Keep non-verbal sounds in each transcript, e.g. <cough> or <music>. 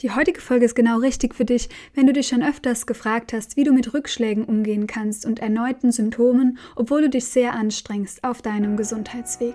Die heutige Folge ist genau richtig für dich, wenn du dich schon öfters gefragt hast, wie du mit Rückschlägen umgehen kannst und erneuten Symptomen, obwohl du dich sehr anstrengst auf deinem Gesundheitsweg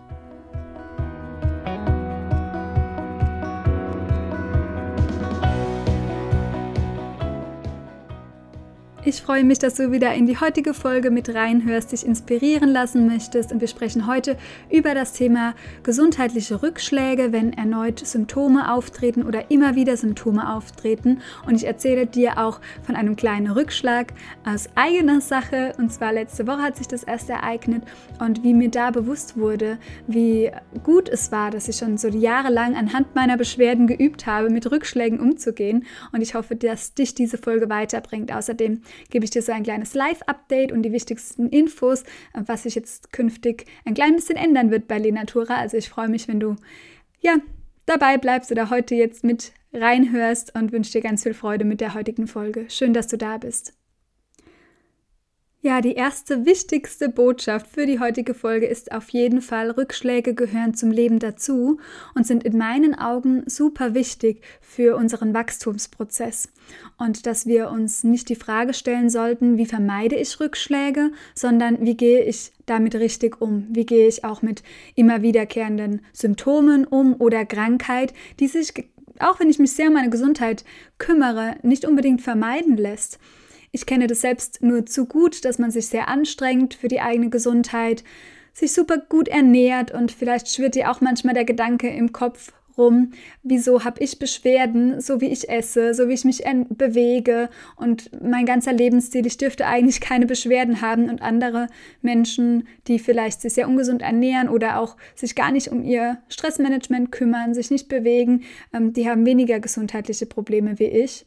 Ich freue mich, dass du wieder in die heutige Folge mit reinhörst, dich inspirieren lassen möchtest und wir sprechen heute über das Thema gesundheitliche Rückschläge, wenn erneut Symptome auftreten oder immer wieder Symptome auftreten. Und ich erzähle dir auch von einem kleinen Rückschlag aus eigener Sache. Und zwar letzte Woche hat sich das erst ereignet und wie mir da bewusst wurde, wie gut es war, dass ich schon so jahrelang anhand meiner Beschwerden geübt habe, mit Rückschlägen umzugehen. Und ich hoffe, dass dich diese Folge weiterbringt. Außerdem gebe ich dir so ein kleines Live-Update und die wichtigsten Infos, was sich jetzt künftig ein klein bisschen ändern wird bei Lenatura. Also ich freue mich, wenn du ja dabei bleibst oder heute jetzt mit reinhörst und wünsche dir ganz viel Freude mit der heutigen Folge. Schön, dass du da bist. Ja, die erste wichtigste Botschaft für die heutige Folge ist auf jeden Fall, Rückschläge gehören zum Leben dazu und sind in meinen Augen super wichtig für unseren Wachstumsprozess. Und dass wir uns nicht die Frage stellen sollten, wie vermeide ich Rückschläge, sondern wie gehe ich damit richtig um? Wie gehe ich auch mit immer wiederkehrenden Symptomen um oder Krankheit, die sich, auch wenn ich mich sehr um meine Gesundheit kümmere, nicht unbedingt vermeiden lässt. Ich kenne das selbst nur zu gut, dass man sich sehr anstrengt für die eigene Gesundheit, sich super gut ernährt und vielleicht schwirrt dir auch manchmal der Gedanke im Kopf rum, wieso habe ich Beschwerden, so wie ich esse, so wie ich mich bewege und mein ganzer Lebensstil, ich dürfte eigentlich keine Beschwerden haben und andere Menschen, die vielleicht sich sehr ungesund ernähren oder auch sich gar nicht um ihr Stressmanagement kümmern, sich nicht bewegen, ähm, die haben weniger gesundheitliche Probleme wie ich.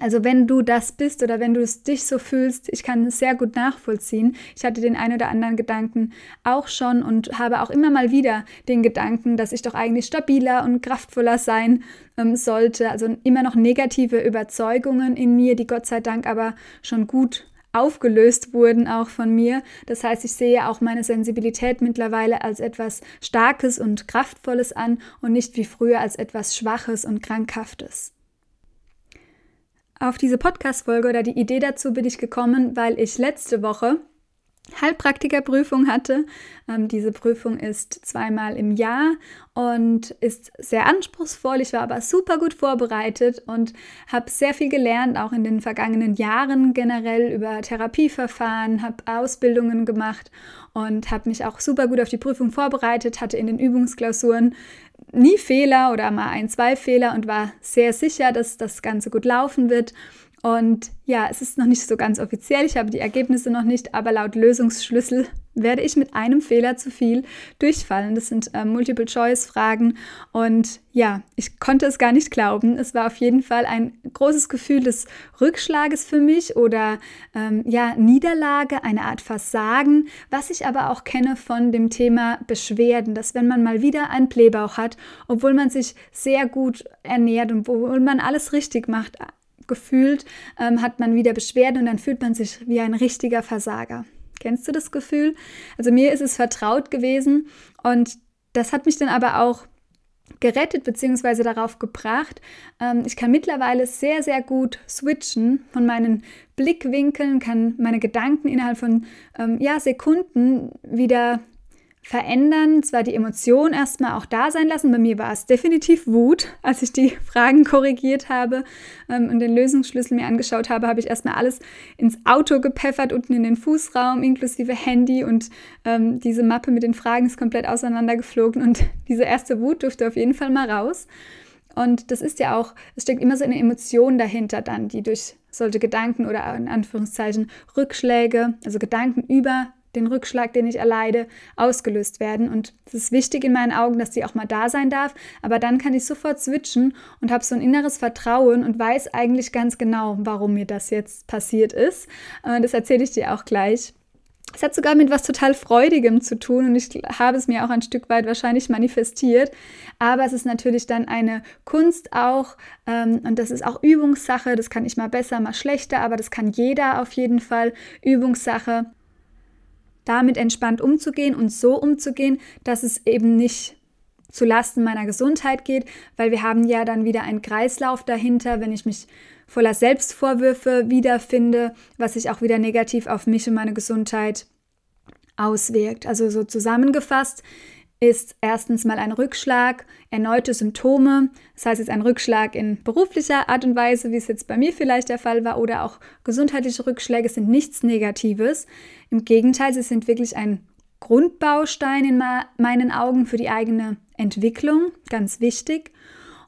Also wenn du das bist oder wenn du es dich so fühlst, ich kann es sehr gut nachvollziehen. Ich hatte den einen oder anderen Gedanken auch schon und habe auch immer mal wieder den Gedanken, dass ich doch eigentlich stabiler und kraftvoller sein ähm, sollte. Also immer noch negative Überzeugungen in mir, die Gott sei Dank aber schon gut aufgelöst wurden auch von mir. Das heißt, ich sehe auch meine Sensibilität mittlerweile als etwas Starkes und Kraftvolles an und nicht wie früher als etwas Schwaches und Krankhaftes. Auf diese Podcast-Folge oder die Idee dazu bin ich gekommen, weil ich letzte Woche Heilpraktikerprüfung hatte. Ähm, diese Prüfung ist zweimal im Jahr und ist sehr anspruchsvoll. Ich war aber super gut vorbereitet und habe sehr viel gelernt, auch in den vergangenen Jahren generell über Therapieverfahren, habe Ausbildungen gemacht und habe mich auch super gut auf die Prüfung vorbereitet, hatte in den Übungsklausuren nie Fehler oder mal ein, zwei Fehler und war sehr sicher, dass das Ganze gut laufen wird. Und ja, es ist noch nicht so ganz offiziell, ich habe die Ergebnisse noch nicht, aber laut Lösungsschlüssel <laughs> werde ich mit einem Fehler zu viel durchfallen. Das sind äh, Multiple-Choice-Fragen und ja, ich konnte es gar nicht glauben. Es war auf jeden Fall ein großes Gefühl des Rückschlages für mich oder ähm, ja, Niederlage, eine Art Versagen, was ich aber auch kenne von dem Thema Beschwerden, dass wenn man mal wieder einen Blähbauch hat, obwohl man sich sehr gut ernährt und obwohl man alles richtig macht, gefühlt, ähm, hat man wieder Beschwerden und dann fühlt man sich wie ein richtiger Versager. Kennst du das Gefühl? Also mir ist es vertraut gewesen und das hat mich dann aber auch gerettet bzw. darauf gebracht. Ähm, ich kann mittlerweile sehr, sehr gut switchen von meinen Blickwinkeln, kann meine Gedanken innerhalb von ähm, ja, Sekunden wieder verändern, zwar die Emotion erstmal auch da sein lassen. Bei mir war es definitiv Wut, als ich die <laughs> Fragen korrigiert habe ähm, und den Lösungsschlüssel mir angeschaut habe, habe ich erstmal alles ins Auto gepfeffert, unten in den Fußraum, inklusive Handy und ähm, diese Mappe mit den Fragen ist komplett auseinandergeflogen und <laughs> diese erste Wut durfte auf jeden Fall mal raus. Und das ist ja auch, es steckt immer so eine Emotion dahinter dann, die durch solche Gedanken oder in Anführungszeichen Rückschläge, also Gedanken über den Rückschlag, den ich erleide, ausgelöst werden. Und es ist wichtig in meinen Augen, dass die auch mal da sein darf. Aber dann kann ich sofort switchen und habe so ein inneres Vertrauen und weiß eigentlich ganz genau, warum mir das jetzt passiert ist. Das erzähle ich dir auch gleich. Es hat sogar mit was total Freudigem zu tun und ich habe es mir auch ein Stück weit wahrscheinlich manifestiert. Aber es ist natürlich dann eine Kunst auch ähm, und das ist auch Übungssache. Das kann ich mal besser, mal schlechter, aber das kann jeder auf jeden Fall. Übungssache damit entspannt umzugehen und so umzugehen, dass es eben nicht zu Lasten meiner Gesundheit geht, weil wir haben ja dann wieder einen Kreislauf dahinter, wenn ich mich voller Selbstvorwürfe wiederfinde, was sich auch wieder negativ auf mich und meine Gesundheit auswirkt. Also so zusammengefasst ist erstens mal ein Rückschlag, erneute Symptome, das heißt jetzt ein Rückschlag in beruflicher Art und Weise, wie es jetzt bei mir vielleicht der Fall war, oder auch gesundheitliche Rückschläge sind nichts Negatives. Im Gegenteil, sie sind wirklich ein Grundbaustein in meinen Augen für die eigene Entwicklung, ganz wichtig.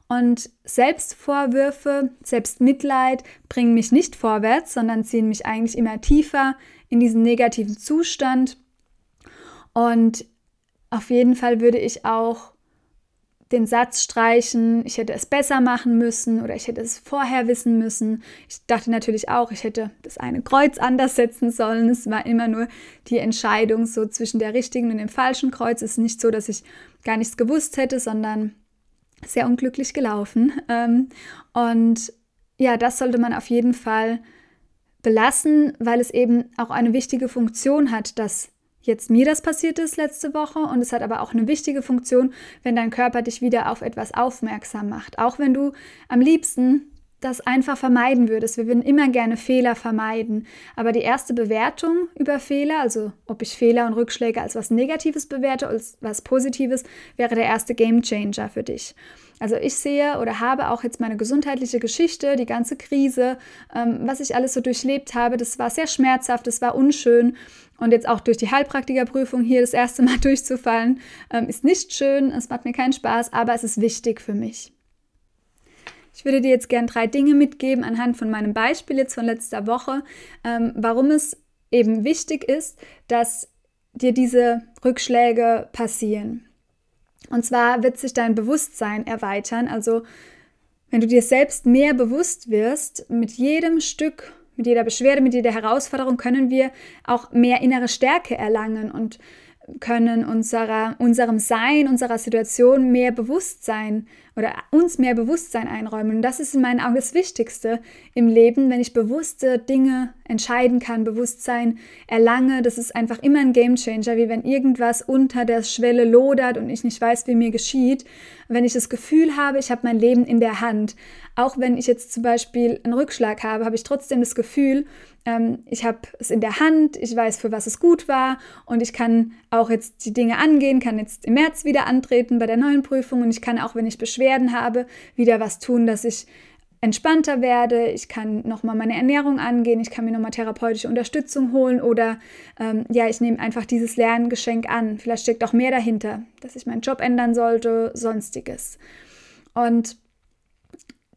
Und Selbstvorwürfe, Selbstmitleid bringen mich nicht vorwärts, sondern ziehen mich eigentlich immer tiefer in diesen negativen Zustand. Und auf jeden Fall würde ich auch den Satz streichen, ich hätte es besser machen müssen oder ich hätte es vorher wissen müssen. Ich dachte natürlich auch, ich hätte das eine Kreuz anders setzen sollen. Es war immer nur die Entscheidung so zwischen der richtigen und dem falschen Kreuz. Es ist nicht so, dass ich gar nichts gewusst hätte, sondern sehr unglücklich gelaufen. <laughs> Ähm, und ja, das sollte man auf jeden Fall belassen, weil es eben auch eine wichtige Funktion hat, dass jetzt mir das passiert ist letzte Woche und es hat aber auch eine wichtige Funktion, wenn dein Körper dich wieder auf etwas aufmerksam macht. Auch wenn du am liebsten das einfach vermeiden würdest. Wir würden immer gerne Fehler vermeiden. Aber die erste Bewertung über Fehler, also ob ich Fehler und Rückschläge als was Negatives bewerte, als was Positives, wäre der erste Game Changer für dich. Also ich sehe oder habe auch jetzt meine gesundheitliche Geschichte, die ganze Krise, ähm, was ich alles so durchlebt habe, das war sehr schmerzhaft, das war unschön. Und jetzt auch durch die Heilpraktikerprüfung hier das erste Mal <laughs> durchzufallen, ähm, ist nicht schön, es macht mir keinen Spaß, aber es ist wichtig für mich. Ich würde dir jetzt gern drei Dinge mitgeben anhand von meinem Beispiel jetzt von letzter Woche, ähm, warum es eben wichtig ist, dass dir diese Rückschläge passieren. Und zwar wird sich dein Bewusstsein erweitern. Also wenn du dir selbst mehr bewusst wirst, mit jedem Stück, mit jeder Beschwerde, mit jeder Herausforderung können wir auch mehr innere Stärke erlangen und können unserer, unserem Sein, unserer Situation mehr Bewusstsein oder uns mehr Bewusstsein einräumen. Und das ist in meinen Augen das Wichtigste im Leben, wenn ich bewusste Dinge entscheiden kann, Bewusstsein erlange. Das ist einfach immer ein Gamechanger, wie wenn irgendwas unter der Schwelle lodert und ich nicht weiß, wie mir geschieht. Wenn ich das Gefühl habe, ich habe mein Leben in der Hand. Auch wenn ich jetzt zum Beispiel einen Rückschlag habe, habe ich trotzdem das Gefühl, ähm, ich habe es in der Hand, ich weiß, für was es gut war und ich kann auch jetzt die Dinge angehen, kann jetzt im März wieder antreten bei der neuen Prüfung und ich kann auch, wenn ich Beschwerden habe, wieder was tun, dass ich entspannter werde, ich kann nochmal meine Ernährung angehen, ich kann mir nochmal therapeutische Unterstützung holen oder ähm, ja, ich nehme einfach dieses Lerngeschenk an. Vielleicht steckt auch mehr dahinter, dass ich meinen Job ändern sollte, sonstiges. Und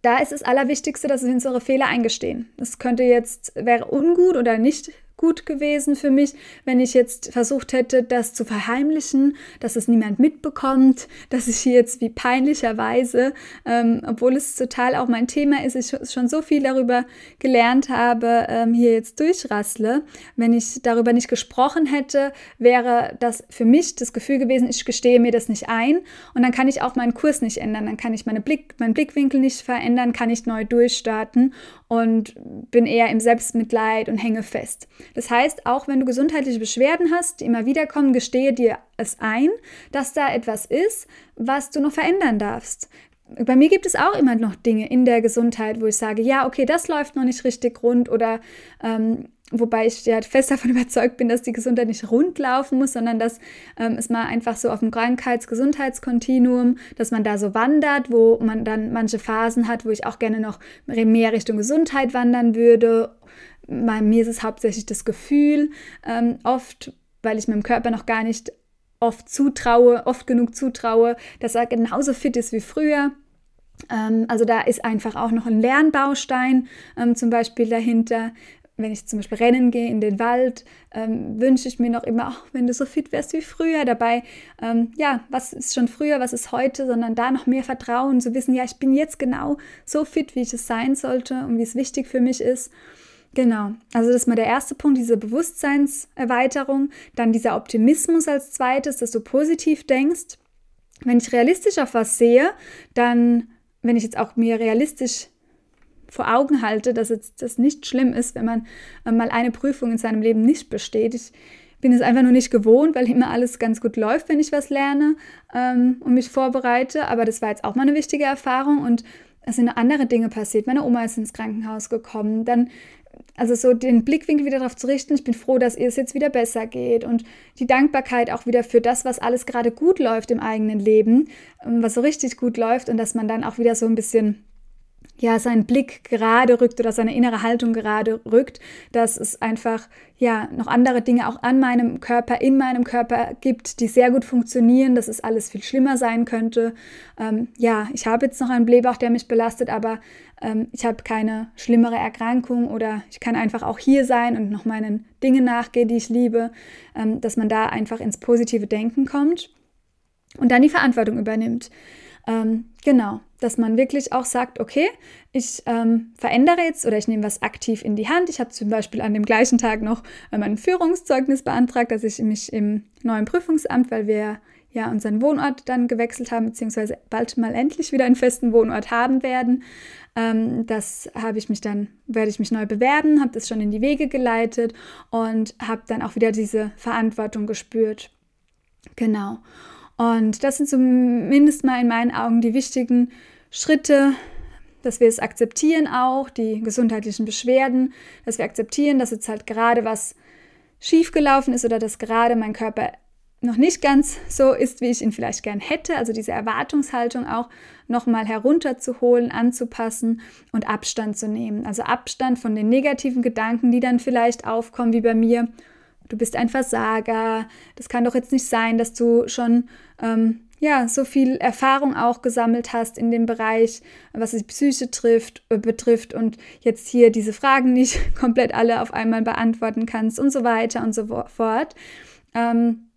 da ist das Allerwichtigste, dass wir unsere Fehler eingestehen. Das könnte jetzt, wäre ungut oder nicht gut gewesen für mich, wenn ich jetzt versucht hätte, das zu verheimlichen, dass es niemand mitbekommt, <laughs> dass ich jetzt wie peinlicherweise, ähm, obwohl es total auch mein Thema ist, ich schon so viel darüber gelernt habe, ähm, hier jetzt durchrassle. Wenn ich darüber nicht gesprochen hätte, wäre das für mich das Gefühl gewesen, ich gestehe mir das nicht ein und dann kann ich auch meinen Kurs nicht ändern, dann kann ich meine Blick, meinen Blickwinkel nicht verändern, kann ich neu durchstarten und bin eher im Selbstmitleid und hänge fest. Das heißt, auch wenn du gesundheitliche Beschwerden hast, die immer wieder kommen, gestehe dir es ein, dass da etwas ist, was du noch verändern darfst. Bei mir gibt es auch immer noch Dinge in der Gesundheit, wo ich sage, ja, okay, das läuft noch nicht richtig rund oder ähm, wobei ich ja fest davon <laughs> überzeugt bin, dass die Gesundheit nicht rund laufen muss, sondern dass ähm, es mal einfach so auf dem Krankheits-Gesundheitskontinuum, dass man da so wandert, wo man dann manche Phasen hat, wo ich auch gerne noch mehr Richtung Gesundheit wandern würde bei mir ist es hauptsächlich das Gefühl, ähm, oft, weil ich meinem Körper noch gar nicht oft zutraue, oft genug zutraue, dass er genauso fit ist wie früher. Ähm, also da ist einfach auch noch ein Lernbaustein ähm, zum Beispiel dahinter. wenn ich zum Beispiel rennen gehe in den Wald, ähm, wünsche ich mir noch immer, ach, wenn du so fit wärst wie früher. Dabei, ähm, ja, was ist schon früher, was ist heute, sondern da noch mehr Vertrauen, zu wissen, ja, ich bin jetzt genau so fit, wie ich es sein sollte und wie es wichtig für mich ist. Genau, also das ist mal der erste Punkt, diese Bewusstseinserweiterung. Dann dieser Optimismus als zweites, dass du positiv denkst. Wenn ich realistisch auf was sehe, dann, wenn ich jetzt auch mir realistisch vor Augen halte, dass es das nicht schlimm ist, wenn man äh, mal eine Prüfung in seinem Leben nicht besteht. Ich bin es einfach nur nicht gewohnt, weil immer alles ganz gut läuft, wenn ich was lerne ähm, und mich vorbereite. Aber das war jetzt auch mal eine wichtige Erfahrung und es sind andere Dinge passiert. Meine Oma ist ins Krankenhaus gekommen. Dann also so den Blickwinkel wieder darauf zu richten, ich bin froh, dass es jetzt wieder besser geht und die Dankbarkeit auch wieder für das, was alles gerade gut läuft im eigenen Leben, ähm, was so richtig gut läuft und dass man dann auch wieder so ein bisschen ja, seinen Blick gerade rückt oder seine innere Haltung gerade rückt, dass es einfach ja noch andere Dinge auch an meinem Körper, in meinem Körper gibt, die sehr gut funktionieren, dass es alles viel schlimmer sein könnte. Ähm, ja, ich habe jetzt noch einen Blähbauch, der mich belastet, aber ähm, ich habe keine schlimmere Erkrankung oder ich kann einfach auch hier sein und noch meinen Dingen nachgehen, die ich liebe, ähm, dass man da einfach ins positive Denken kommt und dann die Verantwortung übernimmt. Ähm, genau, dass man wirklich auch sagt, okay, ich ähm, verändere jetzt oder ich nehme was aktiv in die Hand. Ich habe zum Beispiel an dem gleichen Tag noch mein Führungszeugnis beantragt, dass ich mich im neuen Prüfungsamt, weil wir ja unseren Wohnort dann gewechselt haben, beziehungsweise bald mal endlich wieder einen festen Wohnort haben werden. Ähm, das habe ich mich dann, werde ich mich neu bewerben, habe das schon in die Wege geleitet und habe dann auch wieder diese Verantwortung gespürt. Genau. Und das sind zumindest mal in meinen Augen die wichtigen Schritte, dass wir es akzeptieren auch, die gesundheitlichen Beschwerden, dass wir akzeptieren, dass jetzt halt gerade was schiefgelaufen ist oder dass gerade mein Körper noch nicht ganz so ist, wie ich ihn vielleicht gern hätte. Also diese Erwartungshaltung auch nochmal herunterzuholen, anzupassen und Abstand zu nehmen. Also Abstand von den negativen Gedanken, die dann vielleicht aufkommen, wie bei mir du bist ein Versager, das kann doch jetzt nicht sein, dass du schon ähm, ja, so viel Erfahrung auch gesammelt hast in dem Bereich, was die Psyche trifft, äh, betrifft und jetzt hier diese Fragen nicht <laughs> komplett alle auf einmal beantworten kannst und so weiter und so fort. Ähm,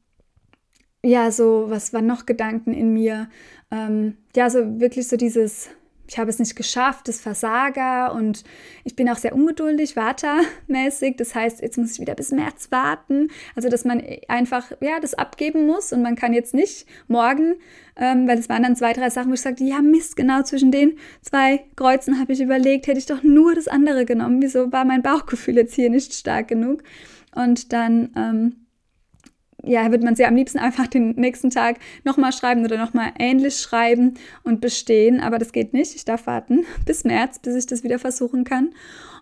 ja, so, was waren noch Gedanken in mir? Ähm, ja, so wirklich so dieses ich habe es nicht geschafft, das Versager und ich bin auch sehr ungeduldig, wartermäßig. Das heißt, jetzt muss ich wieder bis März warten. Also, dass man einfach, ja, das abgeben muss und man kann jetzt nicht morgen, ähm, weil es waren dann zwei, drei Sachen, wo ich sagte, ja, Mist, genau zwischen den zwei Kreuzen habe ich überlegt, hätte ich doch nur das andere genommen. Wieso war mein Bauchgefühl jetzt hier nicht stark genug? Und dann, ähm, ja, wird man sehr am liebsten einfach den nächsten Tag nochmal schreiben oder nochmal ähnlich schreiben und bestehen. Aber das geht nicht. Ich darf warten <laughs> bis März, bis ich das wieder versuchen kann.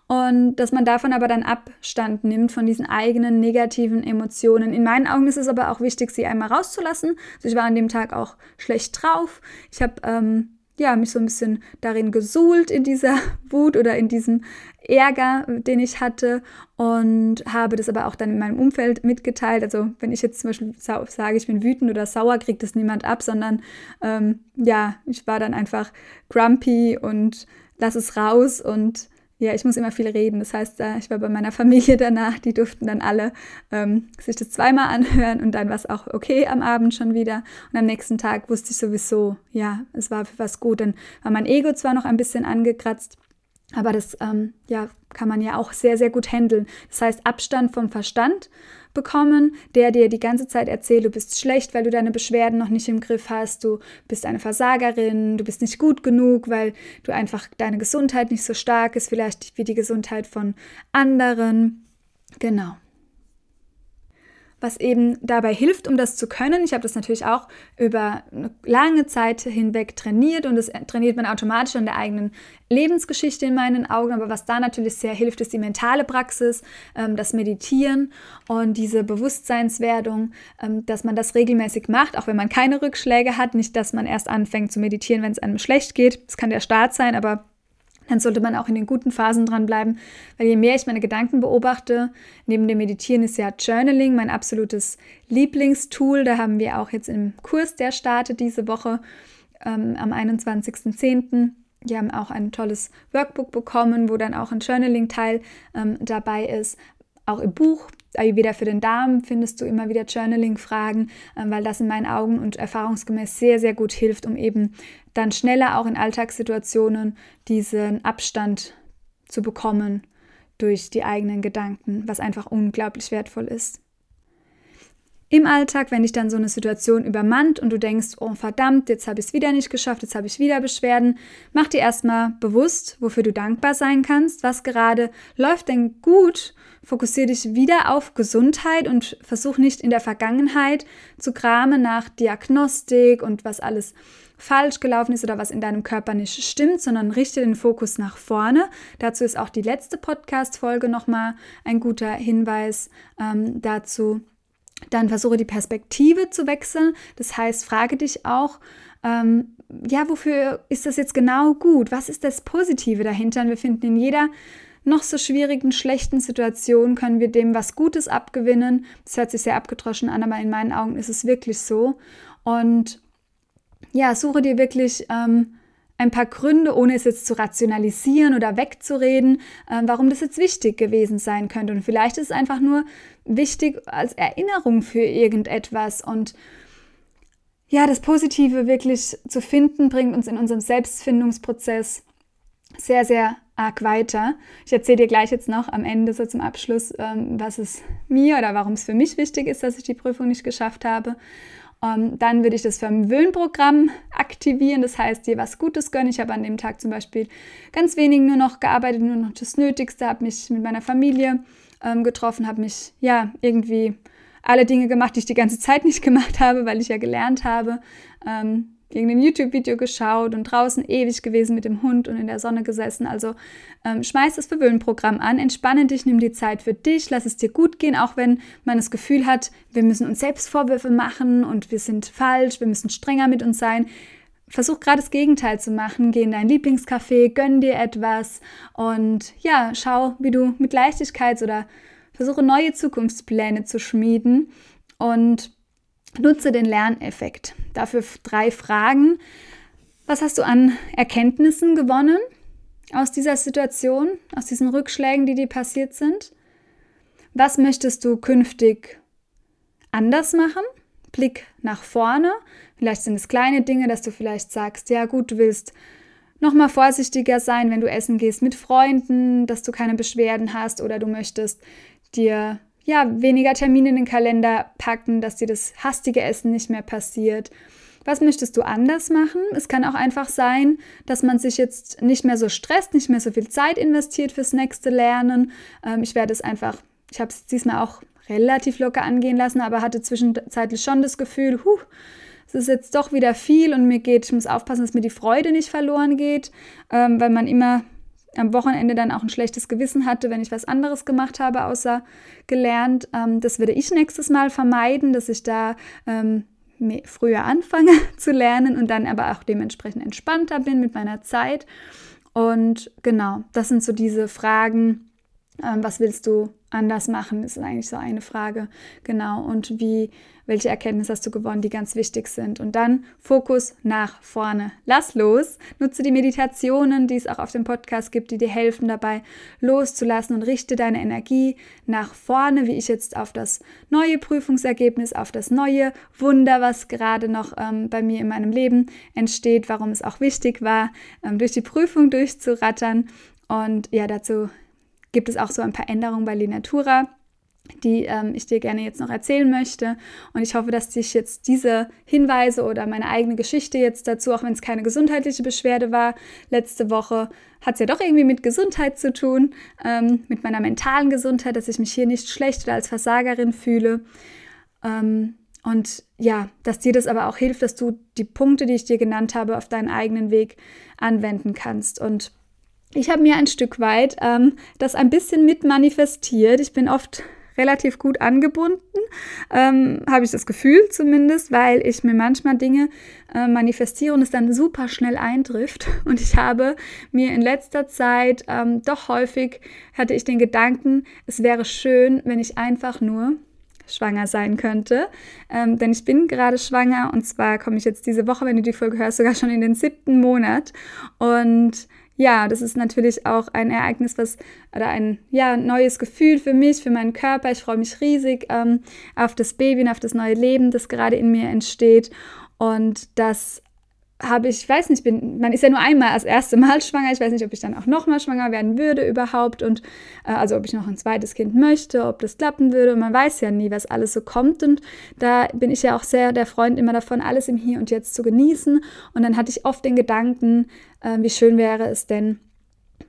Und dass man davon aber dann Abstand nimmt von diesen eigenen negativen Emotionen. In meinen Augen ist es aber auch wichtig, sie einmal rauszulassen. Also ich war an dem Tag auch schlecht drauf. Ich habe ähm, ja, mich so ein bisschen darin gesuhlt in dieser <laughs> Wut oder in diesem Ärger, den ich hatte und habe das aber auch dann in meinem Umfeld mitgeteilt. Also wenn ich jetzt zum Beispiel sage, ich bin wütend oder sauer, kriegt das niemand ab, sondern ähm, ja, ich war dann einfach grumpy und lass es raus und ja, ich muss immer viel reden. Das heißt, ich war bei meiner <laughs> Familie danach, die durften dann alle ähm, sich das zweimal anhören und dann war es auch okay am Abend schon wieder. Und am nächsten Tag wusste ich sowieso, ja, es war für was gut. Dann war mein Ego zwar noch ein bisschen angekratzt, aber das ähm, ja, kann man ja auch sehr, sehr gut handeln. Das heißt, Abstand vom Verstand bekommen, der dir die ganze Zeit erzählt, du bist schlecht, weil du deine Beschwerden noch nicht im Griff hast, du bist eine Versagerin, du bist nicht gut genug, weil du einfach deine Gesundheit nicht so stark ist, vielleicht wie die Gesundheit von anderen. Genau was eben dabei hilft, um das zu können. Ich habe das natürlich auch über eine lange Zeit hinweg trainiert und das trainiert man automatisch an der eigenen Lebensgeschichte in meinen Augen. Aber was da natürlich sehr hilft, ist die mentale Praxis, ähm, das Meditieren und diese Bewusstseinswerdung, ähm, dass man das regelmäßig macht, auch wenn man keine Rückschläge hat. Nicht, dass man erst anfängt zu meditieren, wenn es einem schlecht geht. Das kann der Start sein, aber dann sollte man auch in den guten Phasen dranbleiben, weil je mehr ich meine Gedanken beobachte, neben dem Meditieren ist ja Journaling mein absolutes Lieblingstool. Da haben wir auch jetzt im Kurs, der startet diese Woche ähm, am 21.10., die haben auch ein tolles Workbook bekommen, wo dann auch ein Journaling-Teil ähm, dabei ist. Auch im Buch Ayurveda für den Darm findest du immer wieder Journaling-Fragen, ähm, weil das in meinen Augen und erfahrungsgemäß sehr, sehr gut hilft, um eben dann schneller auch in Alltagssituationen diesen Abstand zu bekommen durch die eigenen Gedanken, was einfach unglaublich wertvoll ist. Im Alltag, wenn dich dann so eine Situation übermannt und du denkst, oh verdammt, jetzt habe ich es wieder nicht geschafft, jetzt habe ich wieder Beschwerden, mach dir erstmal bewusst, wofür du dankbar sein kannst, was gerade läuft denn gut. Fokussiere dich wieder auf Gesundheit und versuch nicht in der Vergangenheit zu kramen nach Diagnostik und was alles falsch gelaufen ist oder was in deinem Körper nicht stimmt, sondern richte den Fokus nach vorne. Dazu ist auch die letzte Podcast-Folge nochmal ein guter Hinweis ähm, dazu. Dann versuche die Perspektive zu wechseln. Das heißt, frage dich auch, ähm, ja, wofür ist das jetzt genau gut? Was ist das Positive dahinter? Und wir finden in jeder noch so schwierigen, schlechten Situation können wir dem was Gutes abgewinnen. Das hört sich sehr abgedroschen an, aber in meinen Augen ist es wirklich so. Und ja, suche dir wirklich ähm, ein paar Gründe, ohne es jetzt zu rationalisieren oder wegzureden, äh, warum das jetzt wichtig gewesen sein könnte. Und vielleicht ist es einfach nur wichtig als Erinnerung für irgendetwas. Und ja, das Positive wirklich zu finden, bringt uns in unserem Selbstfindungsprozess sehr, sehr arg weiter. Ich erzähle dir gleich jetzt noch am Ende, so zum Abschluss, ähm, was es mir oder warum es für mich wichtig ist, dass ich die Prüfung nicht geschafft habe. Ähm, dann würde ich das Vermöhnprogramm aktivieren, das heißt, dir was Gutes gönnen. Ich habe an dem Tag zum Beispiel ganz wenig nur noch gearbeitet, nur noch das Nötigste, habe mich mit meiner Familie ähm, getroffen, habe mich ja irgendwie alle Dinge gemacht, die ich die ganze Zeit nicht <laughs> gemacht habe, weil ich ja gelernt habe. Ähm, irgendein YouTube-Video geschaut und draußen ewig gewesen mit dem Hund und in der Sonne gesessen. Also ähm, schmeiß das Verwöhnprogramm an, entspanne dich, nimm die Zeit für dich, lass es dir gut gehen, auch wenn man das Gefühl hat, wir müssen uns selbst Vorwürfe machen und wir sind falsch, wir müssen strenger mit uns sein. Versuch gerade das Gegenteil zu machen. Geh in dein Lieblingscafé, gönn dir etwas und ja, schau, wie du mit Leichtigkeit oder versuche neue Zukunftspläne zu schmieden und nutze den Lerneffekt. Dafür drei Fragen. Was hast du an Erkenntnissen gewonnen aus dieser Situation, aus diesen Rückschlägen, die dir passiert sind? Was möchtest du künftig anders machen? Blick nach vorne. Vielleicht sind es kleine Dinge, dass du vielleicht sagst, ja gut, du willst noch mal vorsichtiger sein, wenn du essen gehst mit Freunden, dass du keine Beschwerden hast oder du möchtest dir ja weniger Termine in den Kalender packen, dass dir das hastige Essen nicht mehr passiert. Was möchtest du anders machen? Es kann auch einfach sein, dass man sich jetzt nicht mehr so stresst, nicht mehr so viel Zeit investiert fürs nächste Lernen. Ähm, ich werde es einfach, ich habe es diesmal auch relativ locker angehen lassen, aber hatte zwischenzeitlich schon das Gefühl, huh, es ist jetzt doch wieder viel und mir geht, ich muss aufpassen, dass mir die Freude nicht verloren geht, ähm, weil man immer am Wochenende dann auch ein schlechtes Gewissen hatte, wenn ich was anderes gemacht habe, außer gelernt. Ähm, das würde ich nächstes Mal vermeiden, dass ich da ähm, früher anfange <laughs> zu lernen und dann aber auch dementsprechend entspannter bin mit meiner Zeit. Und genau, das sind so diese Fragen, ähm, was willst du anders machen, ist eigentlich so eine Frage. Genau. Und wie, welche Erkenntnisse hast du gewonnen, die ganz wichtig sind? Und dann Fokus nach vorne. Lass los. Nutze die Meditationen, die es auch auf dem Podcast gibt, die dir helfen dabei loszulassen und richte deine Energie nach vorne, wie ich jetzt auf das neue Prüfungsergebnis, auf das neue Wunder, was gerade noch ähm, bei mir in meinem Leben entsteht, warum es auch wichtig war, ähm, durch die Prüfung durchzurattern. Und ja, dazu gibt es auch so ein paar Änderungen bei Linatura, die ähm, ich dir gerne jetzt noch erzählen möchte. Und ich hoffe, dass dich jetzt diese Hinweise oder meine eigene Geschichte jetzt dazu, auch wenn es keine gesundheitliche Beschwerde war, letzte Woche hat es ja doch irgendwie mit Gesundheit zu tun, ähm, mit meiner mentalen Gesundheit, dass ich mich hier nicht schlecht oder als Versagerin fühle. Ähm, und ja, dass dir das aber auch hilft, dass du die Punkte, die ich dir genannt habe, auf deinen eigenen Weg anwenden kannst. Und ich habe mir ein Stück weit ähm, das ein bisschen mit manifestiert. Ich bin oft relativ gut angebunden, ähm, habe ich das Gefühl zumindest, weil ich mir manchmal Dinge äh, manifestiere und es dann super schnell eintrifft. <laughs> Und ich habe mir in letzter Zeit ähm, doch häufig hatte ich den Gedanken, es wäre schön, wenn ich einfach nur schwanger sein könnte. Ähm, denn ich bin gerade schwanger und zwar komme ich jetzt diese Woche, wenn du die Folge hörst, sogar schon in den siebten Monat. Und ja, das ist natürlich auch ein Ereignis, was oder ein ja, neues Gefühl für mich, für meinen Körper. Ich freue mich riesig ähm, auf das Baby und auf das neue Leben, das gerade in mir entsteht. Und das habe ich, ich weiß nicht, bin, man ist ja nur einmal das erste Mal <laughs> schwanger. Ich weiß nicht, ob ich dann auch nochmal schwanger werden würde überhaupt und äh, also ob ich noch ein zweites Kind möchte, ob das klappen würde. Man weiß ja nie, was alles so kommt und da bin ich ja auch sehr der Freund immer davon, alles im Hier und Jetzt zu genießen. Und dann hatte ich oft den Gedanken, äh, wie schön wäre es denn,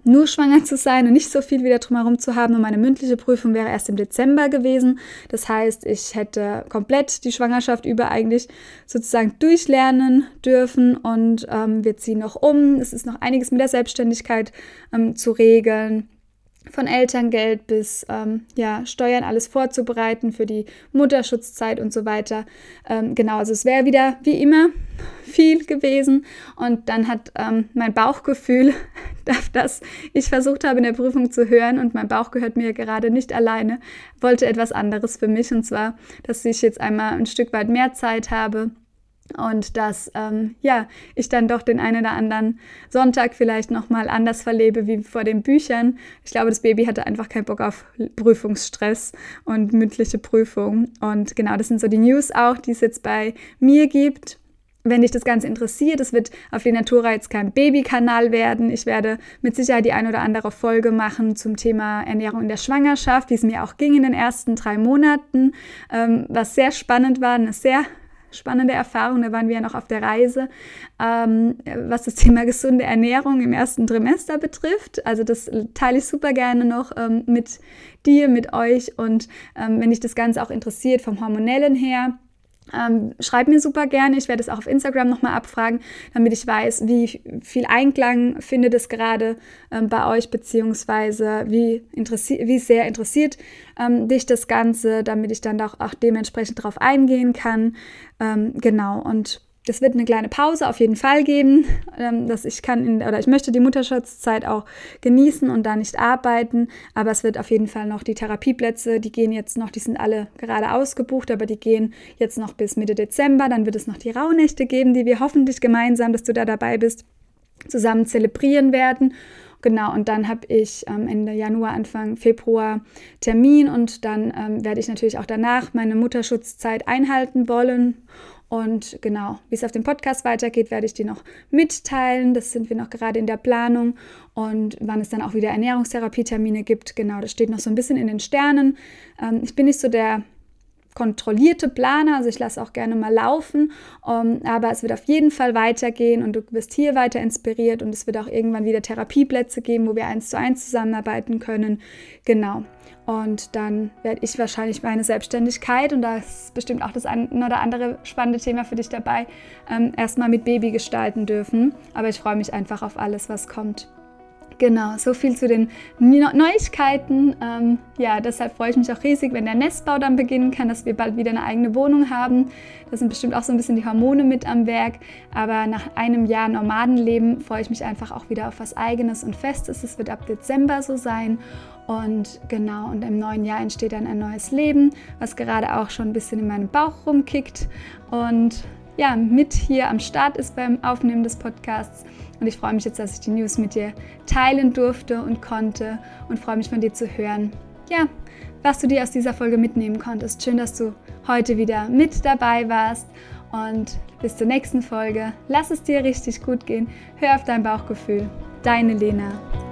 nur schwanger zu sein und nicht so viel wieder drumherum zu haben. Und meine mündliche Prüfung wäre erst im Dezember gewesen. Das heißt, ich hätte komplett die Schwangerschaft über eigentlich sozusagen durchlernen dürfen und ähm, wir ziehen noch um. Es ist noch einiges mit der Selbstständigkeit ähm, zu regeln von Elterngeld bis ähm, ja, Steuern alles vorzubereiten für die Mutterschutzzeit und so weiter. Ähm, genau, also es wäre wieder wie immer <laughs> viel gewesen und dann hat ähm, mein Bauchgefühl, <laughs> das ich versucht habe in der Prüfung zu hören und mein Bauch gehört mir gerade nicht alleine, wollte etwas anderes für mich und zwar, dass ich jetzt einmal ein Stück weit mehr Zeit habe und dass ähm, ja ich dann doch den einen oder anderen Sonntag vielleicht noch mal anders verlebe wie vor den Büchern. Ich glaube, das Baby hatte einfach keinen Bock auf Prüfungsstress und mündliche Prüfung und genau, das sind so die News auch, die es jetzt bei mir gibt. Wenn dich das Ganze interessiert, es wird auf die Natura jetzt kein Babykanal werden. Ich werde mit Sicherheit die ein oder andere Folge machen zum Thema Ernährung in der Schwangerschaft, wie es mir auch ging in den ersten drei Monaten, ähm, was sehr spannend war, eine sehr spannende Erfahrung. Da waren wir ja noch auf der Reise, ähm, was das Thema gesunde Ernährung im ersten Trimester betrifft. Also das teile ich super gerne noch ähm, mit dir, mit euch. Und ähm, wenn dich das Ganze auch interessiert vom hormonellen her, ähm, schreib mir super gerne. Ich werde es auch auf Instagram nochmal abfragen, damit ich weiß, wie viel Einklang findet es gerade ähm, bei euch, beziehungsweise wie, wie sehr interessiert ähm, dich das Ganze, damit ich dann auch, auch dementsprechend darauf eingehen kann. Ähm, genau, und das wird eine kleine Pause auf jeden Fall geben, ähm, dass ich kann in, oder ich möchte die Mutterschutzzeit auch genießen und da nicht arbeiten, aber es wird auf jeden Fall noch die Therapieplätze, die gehen jetzt noch, die sind alle gerade ausgebucht, aber die gehen jetzt noch bis Mitte Dezember, dann wird es noch die Rauhnächte geben, die wir hoffentlich gemeinsam, dass du da dabei bist, zusammen zelebrieren werden. Genau, und dann habe ich ähm, Ende Januar, Anfang Februar Termin und dann ähm, werde ich natürlich auch danach meine Mutterschutzzeit einhalten wollen und genau, wie es auf dem Podcast weitergeht, werde ich dir noch mitteilen. Das sind wir noch gerade in der Planung. Und wann es dann auch wieder Ernährungstherapietermine gibt, genau, das steht noch so ein bisschen in den Sternen. Ähm, ich bin nicht so der kontrollierte Planer, also ich lasse auch gerne mal laufen, um, ähm, aber es wird auf jeden Fall weitergehen und du wirst hier weiter inspiriert und es wird auch irgendwann wieder Therapieplätze geben, wo wir eins zu eins zusammenarbeiten können. Genau. Und dann werde ich wahrscheinlich meine Selbstständigkeit, und da ist bestimmt auch das ein oder andere spannende Thema für dich dabei, ähm, erstmal mit Baby gestalten dürfen. Aber ich freue mich einfach auf alles, was kommt. Genau, so viel zu den Neuigkeiten. Ähm, ja, deshalb freue ich mich auch riesig, wenn der Nestbau dann beginnen kann, dass wir bald wieder eine eigene Wohnung haben. Da sind bestimmt auch so ein bisschen die Hormone mit am Werk. Aber nach einem Jahr Nomadenleben freue ich mich einfach auch wieder auf was Eigenes und Festes. Es wird ab Dezember so sein. Und genau, und im neuen Jahr entsteht dann ein neues Leben, was gerade auch schon ein bisschen in meinem Bauch rumkickt. Und ja, mit hier am Start ist beim Aufnehmen des Podcasts. Und ich freue mich jetzt, dass ich die News mit dir teilen durfte und konnte und freue mich von dir zu hören. Ja, was du dir aus dieser Folge mitnehmen konntest. Schön, dass du heute wieder mit dabei warst und bis zur nächsten Folge. Lass es dir richtig gut gehen. Hör auf dein Bauchgefühl. Deine Lena.